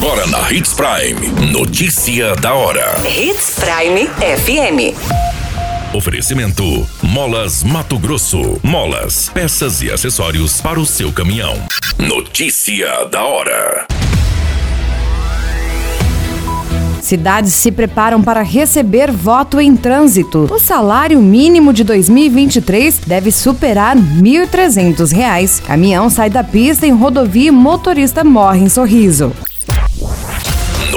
Agora na Hits Prime. Notícia da hora. Hits Prime FM. Oferecimento: Molas Mato Grosso. Molas, peças e acessórios para o seu caminhão. Notícia da hora. Cidades se preparam para receber voto em trânsito. O salário mínimo de 2023 deve superar R$ 1.300. Caminhão sai da pista em rodovia e motorista morre em sorriso.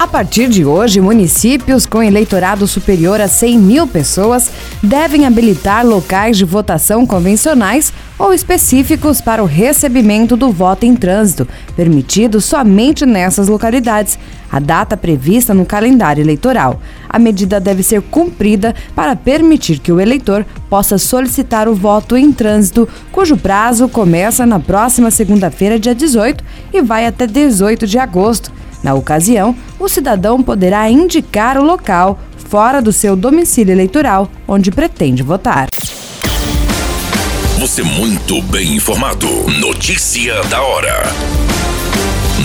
A partir de hoje, municípios com eleitorado superior a 100 mil pessoas devem habilitar locais de votação convencionais ou específicos para o recebimento do voto em trânsito, permitido somente nessas localidades, a data prevista no calendário eleitoral. A medida deve ser cumprida para permitir que o eleitor possa solicitar o voto em trânsito, cujo prazo começa na próxima segunda-feira, dia 18, e vai até 18 de agosto. Na ocasião, o cidadão poderá indicar o local fora do seu domicílio eleitoral onde pretende votar. Você muito bem informado. Notícia da hora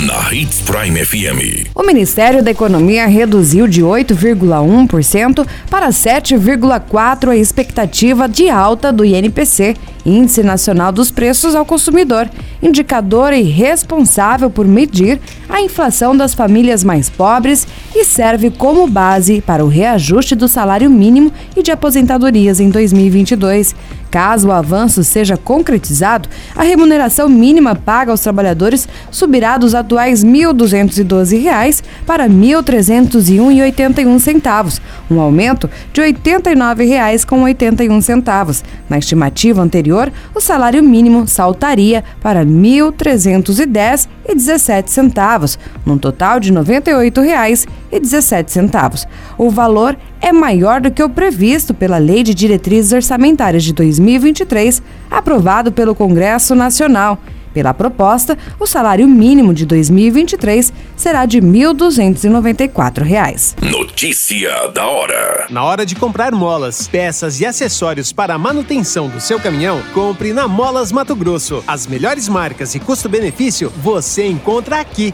na Hits Prime FM. O Ministério da Economia reduziu de 8,1% para 7,4% a expectativa de alta do INPC, Índice Nacional dos Preços ao Consumidor, indicador e responsável por medir a inflação das famílias mais pobres e serve como base para o reajuste do salário mínimo e de aposentadorias em 2022. Caso o avanço seja concretizado, a remuneração mínima paga aos trabalhadores subirá dos atuais R$ 1.212 para R$ 1.301,81, um aumento de R$ 89,81. Na estimativa anterior, o salário mínimo saltaria para R$ 1.310,17, num total de R$ 98,17. O valor é maior do que o previsto pela Lei de Diretrizes Orçamentárias de 2023, aprovado pelo Congresso Nacional. Pela proposta, o salário mínimo de 2023 será de R$ 1.294. Notícia da hora. Na hora de comprar molas, peças e acessórios para a manutenção do seu caminhão, compre na Molas Mato Grosso. As melhores marcas e custo-benefício você encontra aqui.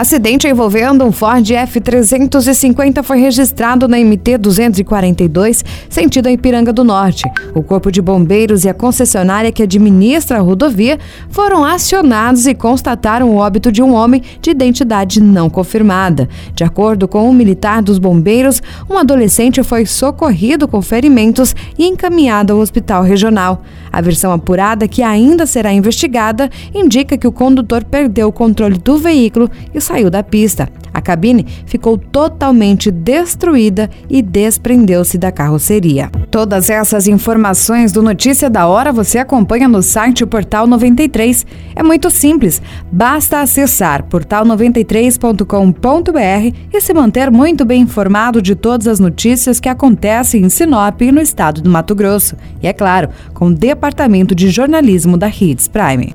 Acidente envolvendo um Ford F350 foi registrado na MT 242, sentido a Ipiranga do Norte. O Corpo de Bombeiros e a concessionária que administra a rodovia foram acionados e constataram o óbito de um homem de identidade não confirmada. De acordo com o um militar dos bombeiros, um adolescente foi socorrido com ferimentos e encaminhado ao hospital regional. A versão apurada, que ainda será investigada, indica que o condutor perdeu o controle do veículo e saiu da pista. A cabine ficou totalmente destruída e desprendeu-se da carroceria. Todas essas informações do Notícia da Hora você acompanha no site Portal 93. É muito simples, basta acessar portal93.com.br e se manter muito bem informado de todas as notícias que acontecem em Sinop e no estado do Mato Grosso. E é claro, com o Departamento de Jornalismo da Hits Prime.